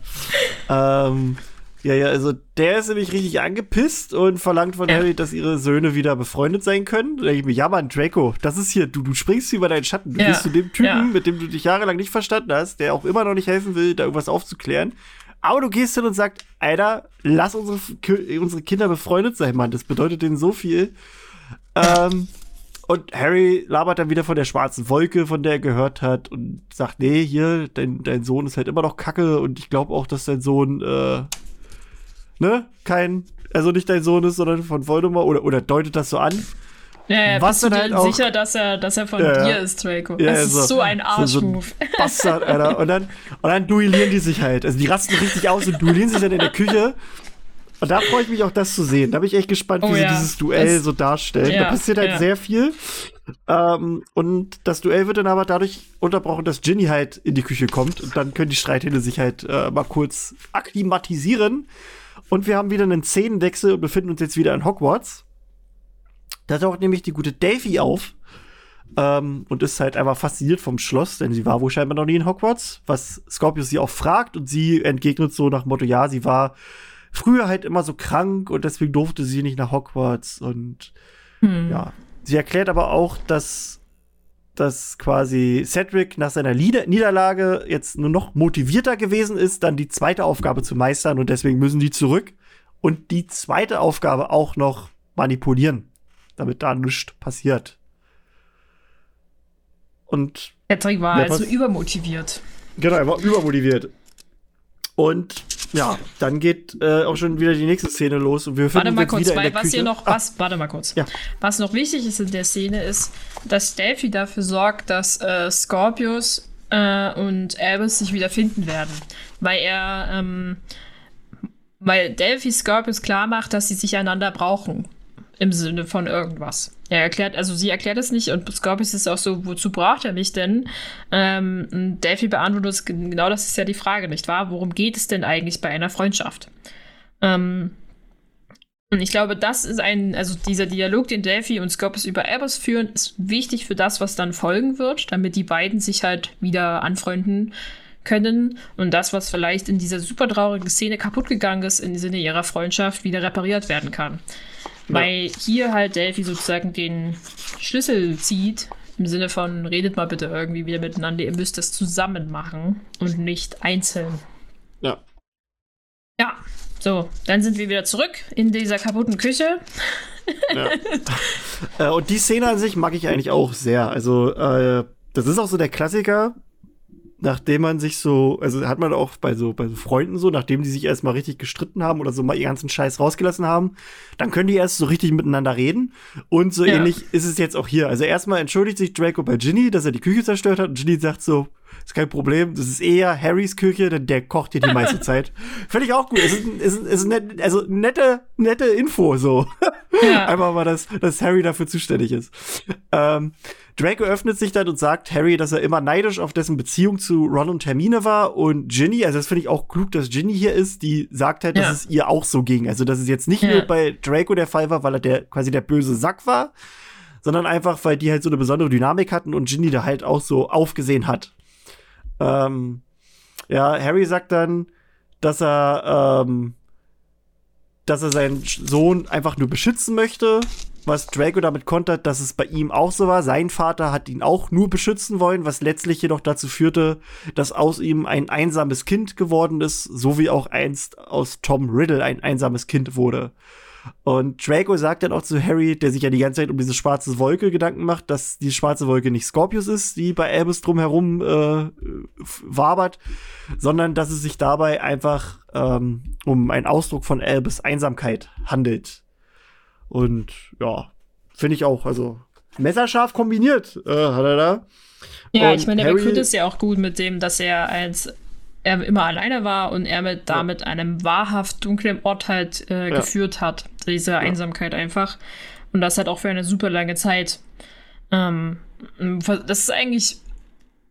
ja. Ähm, ja, ja, also der ist nämlich richtig angepisst und verlangt von ja. Harry, dass ihre Söhne wieder befreundet sein können. Da denke ich mir, ja Mann, Draco, das ist hier, du, du springst über deinen Schatten. Du ja. gehst zu dem Typen, ja. mit dem du dich jahrelang nicht verstanden hast, der auch immer noch nicht helfen will, da irgendwas aufzuklären. Aber du gehst hin und sagst, Alter, lass unsere, unsere Kinder befreundet sein, Mann. Das bedeutet denen so viel. Ähm, und Harry labert dann wieder von der schwarzen Wolke, von der er gehört hat, und sagt, nee, hier, dein, dein Sohn ist halt immer noch Kacke und ich glaube auch, dass dein Sohn, äh, ne, kein, also nicht dein Sohn ist, sondern von Voldemort, oder, oder deutet das so an. Ja, ja, Was bist du halt dir sicher, dass er, dass er von ja, dir ist, Draco? Ja, das ist so, so ein Arschmove. So, so Bastard, Alter. Und dann, und dann duellieren die sich halt. Also die rasten richtig aus und duellieren sich dann in der Küche. Und da freue ich mich auch, das zu sehen. Da bin ich echt gespannt, wie oh, sie dieses Duell das, so darstellen. Da passiert halt sehr viel. Ähm, und das Duell wird dann aber dadurch unterbrochen, dass Ginny halt in die Küche kommt. Und dann können die Streithähne sich halt äh, mal kurz akklimatisieren. Und wir haben wieder einen Szenenwechsel und befinden uns jetzt wieder in Hogwarts. Da taucht nämlich die gute Davy auf ähm, und ist halt einfach fasziniert vom Schloss, denn sie war wohl scheinbar noch nie in Hogwarts, was Scorpius sie auch fragt und sie entgegnet so nach Motto, ja, sie war früher halt immer so krank und deswegen durfte sie nicht nach Hogwarts und hm. ja. Sie erklärt aber auch, dass dass quasi Cedric nach seiner Lieder Niederlage jetzt nur noch motivierter gewesen ist, dann die zweite Aufgabe zu meistern und deswegen müssen die zurück und die zweite Aufgabe auch noch manipulieren, damit da nichts passiert. Und Patrick war also übermotiviert. Genau, er war übermotiviert. Und ja, dann geht äh, auch schon wieder die nächste Szene los und wir Warte mal kurz, weil was Küche. hier noch, ah. was, warte mal kurz. Ja. Was noch wichtig ist in der Szene ist, dass Delphi dafür sorgt, dass äh, Scorpius äh, und Albus sich wieder finden werden. Weil er, ähm, weil Delphi Scorpius klar macht, dass sie sich einander brauchen. Im Sinne von irgendwas. Er erklärt, also sie erklärt es nicht und Scorpius ist auch so, wozu braucht er mich denn? Ähm, Delphi beantwortet uns, genau das ist ja die Frage, nicht wahr? Worum geht es denn eigentlich bei einer Freundschaft? Ähm, und ich glaube, das ist ein, also dieser Dialog, den Delphi und Scorpius über Albus führen, ist wichtig für das, was dann folgen wird, damit die beiden sich halt wieder anfreunden können und das, was vielleicht in dieser super traurigen Szene kaputt gegangen ist, im Sinne ihrer Freundschaft wieder repariert werden kann. Weil hier halt Delphi sozusagen den Schlüssel zieht, im Sinne von, redet mal bitte irgendwie wieder miteinander, ihr müsst das zusammen machen und nicht einzeln. Ja. Ja, so, dann sind wir wieder zurück in dieser kaputten Küche. Ja. äh, und die Szene an sich mag ich eigentlich auch sehr. Also, äh, das ist auch so der Klassiker, nachdem man sich so, also hat man auch bei so, bei so Freunden so, nachdem die sich erstmal richtig gestritten haben oder so mal ihren ganzen Scheiß rausgelassen haben, dann können die erst so richtig miteinander reden. Und so ja. ähnlich ist es jetzt auch hier. Also erstmal entschuldigt sich Draco bei Ginny, dass er die Küche zerstört hat und Ginny sagt so, ist kein Problem, das ist eher Harrys Küche, denn der kocht hier die meiste Zeit. Finde ich auch gut. Es ist, ist, ist net, also nette, nette Info so. Ja. Einfach mal, dass, dass Harry dafür zuständig ist. Ähm, Draco öffnet sich dann und sagt Harry, dass er immer neidisch auf dessen Beziehung zu Ron und Hermine war und Ginny, also das finde ich auch klug, dass Ginny hier ist, die sagt halt, dass ja. es ihr auch so ging. Also, dass es jetzt nicht ja. nur bei Draco der Fall war, weil er der quasi der böse Sack war, sondern einfach, weil die halt so eine besondere Dynamik hatten und Ginny da halt auch so aufgesehen hat. Ähm, ja, Harry sagt dann, dass er, ähm, dass er seinen Sohn einfach nur beschützen möchte was Draco damit kontert, dass es bei ihm auch so war. Sein Vater hat ihn auch nur beschützen wollen, was letztlich jedoch dazu führte, dass aus ihm ein einsames Kind geworden ist, so wie auch einst aus Tom Riddle ein einsames Kind wurde. Und Draco sagt dann auch zu Harry, der sich ja die ganze Zeit um diese schwarze Wolke Gedanken macht, dass die schwarze Wolke nicht Scorpius ist, die bei Albus drumherum äh, wabert, sondern dass es sich dabei einfach ähm, um einen Ausdruck von Albus Einsamkeit handelt. Und ja, finde ich auch. Also messerscharf kombiniert äh, hat er da. Ja, und ich meine, der begründet es ja auch gut mit dem, dass er als er immer alleine war und er mit damit ja. einem wahrhaft dunklen Ort halt äh, ja. geführt hat. Diese ja. Einsamkeit einfach. Und das halt auch für eine super lange Zeit. Ähm, das ist eigentlich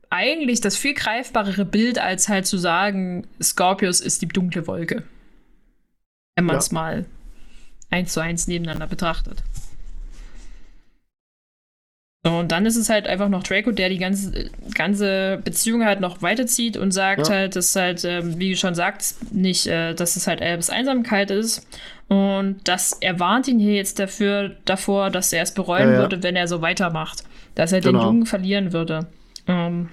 eigentlich das viel greifbarere Bild, als halt zu sagen, Scorpius ist die dunkle Wolke. Wenn man es mal eins zu eins nebeneinander betrachtet. Und dann ist es halt einfach noch Draco, der die ganze, ganze Beziehung halt noch weiterzieht und sagt ja. halt, dass halt, ähm, wie du schon sagst, nicht, äh, dass es halt Albus Einsamkeit ist. Und das er warnt ihn hier jetzt dafür, davor, dass er es bereuen ja, ja. würde, wenn er so weitermacht. Dass er genau. den Jungen verlieren würde. Ähm,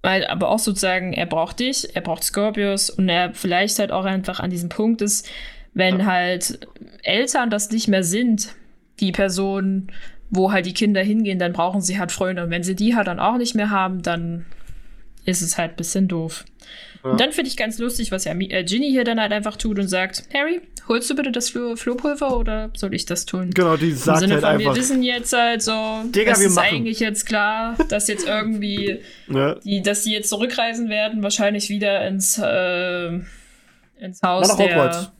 weil, aber auch sozusagen, er braucht dich, er braucht Scorpius und er vielleicht halt auch einfach an diesem Punkt ist, wenn ja. halt Eltern das nicht mehr sind, die Person, wo halt die Kinder hingehen, dann brauchen sie halt Freunde. Und wenn sie die halt dann auch nicht mehr haben, dann ist es halt ein bisschen doof. Ja. Und dann finde ich ganz lustig, was ja äh, Ginny hier dann halt einfach tut und sagt, Harry, holst du bitte das Flo Flohpulver oder soll ich das tun? Genau, die sagt Im Sinne halt von, einfach. Wir wissen jetzt halt so, Digga, das ist machen. eigentlich jetzt klar, dass jetzt irgendwie, ja. die, dass die jetzt zurückreisen werden, wahrscheinlich wieder ins, äh, ins Haus der,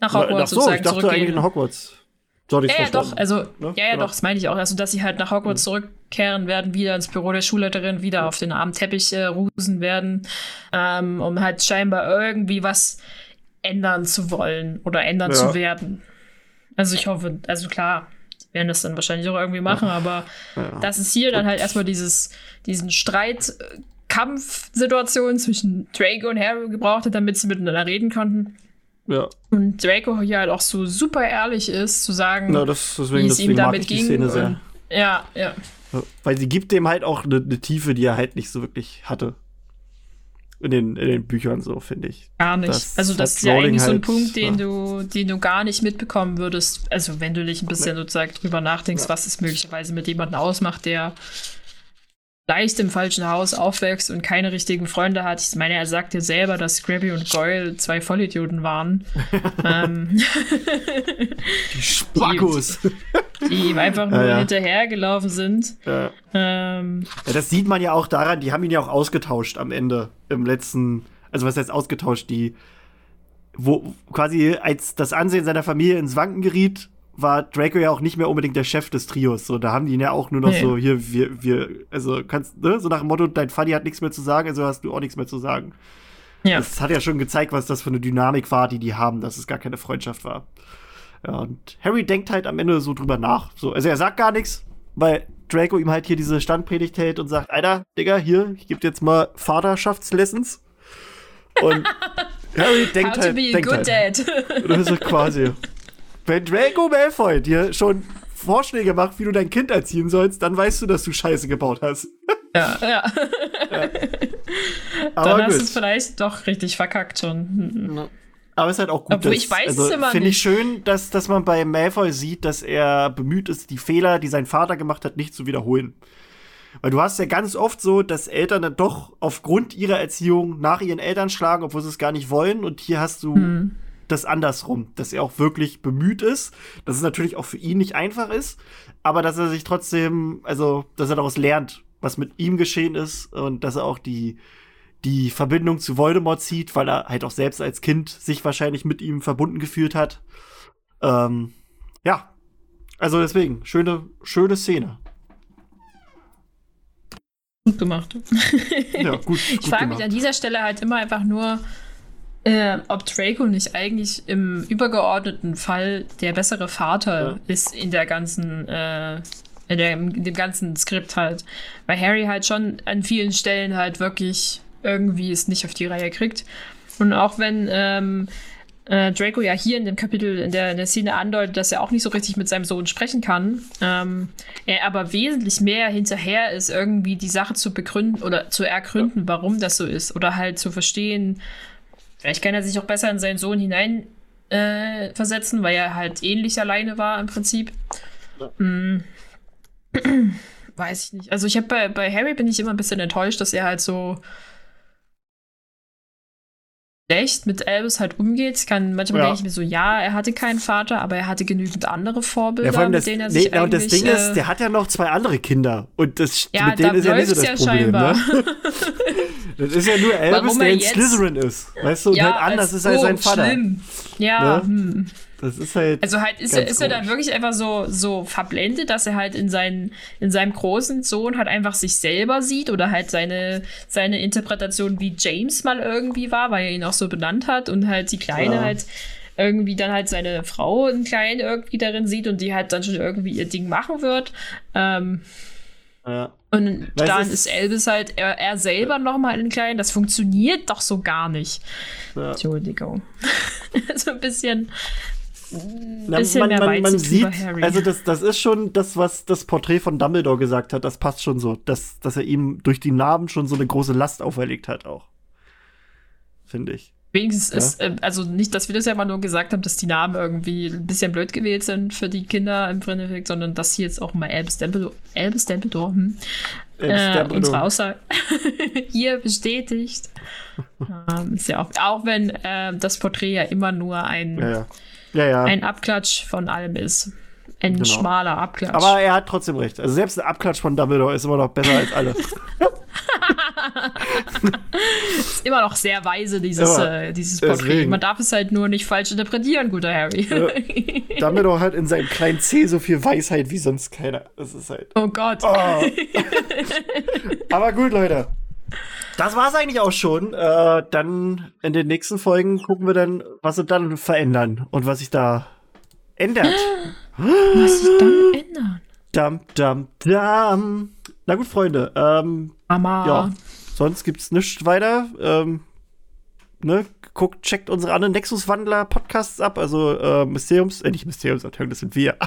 nach Hogwarts Ach so, sozusagen ich dachte zurückgehen. eigentlich in Hogwarts. So hatte Ja, ja, doch, also, Ne? ja, ja, Genau. doch, das meine ich auch. Also, dass sie halt nach Hogwarts zurückkehren werden, wieder ins Büro der Schulleiterin, wieder auf den armen Teppich äh, rusen werden, ähm, um halt scheinbar irgendwie was ändern zu wollen oder ändern Ja. zu werden. Also, ich hoffe, also klar, werden das dann wahrscheinlich auch irgendwie machen, aber Ja. dass es hier dann halt erstmal dieses, diesen Streit, Kampfsituation zwischen Draco und Harry gebraucht hat, damit sie miteinander reden konnten. Ja, Und Draco hier halt auch so super ehrlich ist, zu sagen, Na, das, wie deswegen, es ihm damit ging. Szene sehr. und- Ja, ja. Ja, Weil sie gibt dem halt auch eine ne Tiefe, die er halt nicht so wirklich hatte. In den, in den Büchern so, finde ich. Gar nicht. Das also das ist ja eigentlich so ein halt, Punkt, den ja. du, den du gar nicht mitbekommen würdest. Also wenn du dich ein bisschen sozusagen drüber nachdenkst, Ja. was es möglicherweise mit jemandem ausmacht, der leicht im falschen Haus aufwächst und keine richtigen Freunde hat. Ich meine, er sagt ja selber, dass Scrappy und Goyle zwei Vollidioten waren. ähm, Die Spackos! die ihm einfach nur Ja, ja. hinterhergelaufen sind. ja. Ähm, Ja, das sieht man ja auch daran, die haben ihn ja auch ausgetauscht am Ende, im letzten, also was heißt ausgetauscht, die, wo quasi als das Ansehen seiner Familie ins Wanken geriet, war Draco ja auch nicht mehr unbedingt der Chef des Trios. So, da haben die ihn ja auch nur noch Nee. so, hier, wir, wir, also kannst, ne, so nach dem Motto, dein Faddy hat nichts mehr zu sagen, also hast du auch nichts mehr zu sagen. ja. Das hat ja schon gezeigt, was das für eine Dynamik war, die die haben, dass es gar keine Freundschaft war. Ja, und Harry denkt halt am Ende so drüber nach. So, also er sagt gar nichts, weil Draco ihm halt hier diese Standpredigt hält und sagt, Alter, Digga, hier, ich gebe dir jetzt mal Vaterschaftslessons. Und Harry denkt How to halt, be a denkt good halt. dad. Ist so quasi. Wenn Draco Malfoy dir schon Vorschläge macht, wie du dein Kind erziehen sollst, dann weißt du, dass du Scheiße gebaut hast. ja, ja. Aber Dann hast du gut. es vielleicht doch richtig verkackt schon. Aber es ist halt auch gut. Obwohl, dass- ich weiß also, es immer Finde ich schön, dass, dass man bei Malfoy sieht, dass er bemüht ist, die Fehler, die sein Vater gemacht hat, nicht zu wiederholen. Weil du hast ja ganz oft so, dass Eltern dann doch aufgrund ihrer Erziehung nach ihren Eltern schlagen, obwohl sie es gar nicht wollen. Und hier hast du Hm. Das andersrum, dass er auch wirklich bemüht ist, dass es natürlich auch für ihn nicht einfach ist, aber dass er sich trotzdem, also dass er daraus lernt, was mit ihm geschehen ist und dass er auch die die Verbindung zu Voldemort zieht, weil er halt auch selbst als Kind sich wahrscheinlich mit ihm verbunden gefühlt hat. Ähm, ja, also deswegen schöne schöne Szene. Gut gemacht. Ja, gut. Ich gut frage mich an dieser Stelle halt immer einfach nur, äh, ob Draco nicht eigentlich im übergeordneten Fall der bessere Vater Ja. ist in der ganzen, äh, in, der, in dem ganzen Skript halt. Weil Harry halt schon an vielen Stellen halt wirklich irgendwie es nicht auf die Reihe kriegt. Und auch wenn ähm, äh, Draco ja hier in dem Kapitel, in der, in der Szene andeutet, dass er auch nicht so richtig mit seinem Sohn sprechen kann, ähm, er aber wesentlich mehr hinterher ist, irgendwie die Sache zu begründen oder zu ergründen, warum das so ist. Oder halt zu verstehen, vielleicht kann er sich auch besser in seinen Sohn hinein äh, versetzen, weil er halt ähnlich alleine war im Prinzip. Ja. Mm. Weiß ich nicht. Also ich habe bei, bei Harry bin ich immer ein bisschen enttäuscht, dass er halt so schlecht mit Albus halt umgeht. Kann manchmal Ja. denke ich mir so, ja, er hatte keinen Vater, aber er hatte genügend andere Vorbilder, Ja, mit das, denen er nee, sich na, und das Ding ist, äh, der hat ja noch zwei andere Kinder. Und das, Ja, mit denen da ist ja nicht so das ja Problem. scheinbar. Ne? Das ist ja nur Warum der er in Slytherin ist. Weißt du, und halt anders ist als sein Vater. Schlimm. Ja, Ne? hm. Das ist halt. Also halt ist er, ist er dann wirklich einfach so, so verblendet, dass er halt in, seinen, in seinem großen Sohn halt einfach sich selber sieht oder halt seine, seine Interpretation, wie James mal irgendwie war, weil er ihn auch so benannt hat und halt die Kleine Ja. halt irgendwie dann halt seine Frau in Klein irgendwie darin sieht und die halt dann schon irgendwie ihr Ding machen wird. Ähm, ja. und Weil es dann ist- ist Elvis halt er, er selber nochmal in Klein. Das funktioniert doch so gar nicht. Ja. Entschuldigung. so ein bisschen. Na, bisschen man, mehr man, man sieht, über Harry. also das, das ist schon das, was das Porträt von Dumbledore gesagt hat, das passt schon so, dass, dass er ihm durch die Narben schon so eine große Last auferlegt hat auch. Finde ich. Wenigstens Ja. ist, äh, also nicht, dass wir das ja mal nur gesagt haben, dass die Namen irgendwie ein bisschen blöd gewählt sind für die Kinder im Brenneffekt, sondern dass hier jetzt auch mal Albus Dumbledore, Albus Dumbledore hm, Äh, äh, unsere Aussage hier bestätigt. ähm, ist ja auch, auch wenn äh, das Porträt ja immer nur ein, Ja, ja. Ja, ja. ein Abklatsch von allem ist. Ein Genau. schmaler Abklatsch. Aber er hat trotzdem recht. Also selbst ein Abklatsch von Dumbledore ist immer noch besser als alle. ist immer noch sehr weise, dieses, Ja, äh, dieses Porträt. Man darf es halt nur nicht falsch interpretieren, guter Harry. Ja. Dumbledore hat in seinem kleinen C so viel Weisheit wie sonst keiner. Das ist halt. Oh Gott. Oh. Aber gut, Leute. Das war's eigentlich auch schon. Äh, dann in den nächsten Folgen gucken wir dann, was sie dann verändern und was sich da ändert. Was sich dann ändern? Dam, dam, dam. Na gut, Freunde. Ähm, Mama. ja, sonst gibt's nichts weiter. Ähm, ne, guckt, checkt unsere anderen Nexus-Wandler-Podcasts ab. Also äh, Mysteriums, äh, nicht Mysteriumsabteilung, das sind wir.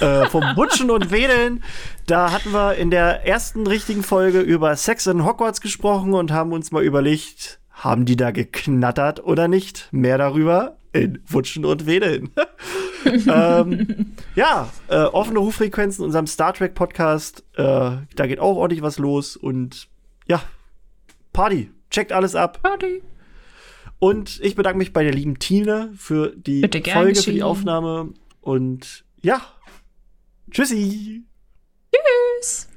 Äh, vom Butschen und Wedeln. Da hatten wir in der ersten richtigen Folge über Sex in Hogwarts gesprochen und haben uns mal überlegt, haben die da geknattert oder nicht? Mehr darüber in Wutschen und Wedeln. ähm, ja, äh, offene Hochfrequenzen in unserem Star Trek Podcast. Äh, da geht auch ordentlich was los und ja, Party. Checkt alles ab. Party. Und ich bedanke mich bei der lieben Tine für die Folge, für die geschehen. Aufnahme. Und ja, tschüssi. Tschüss.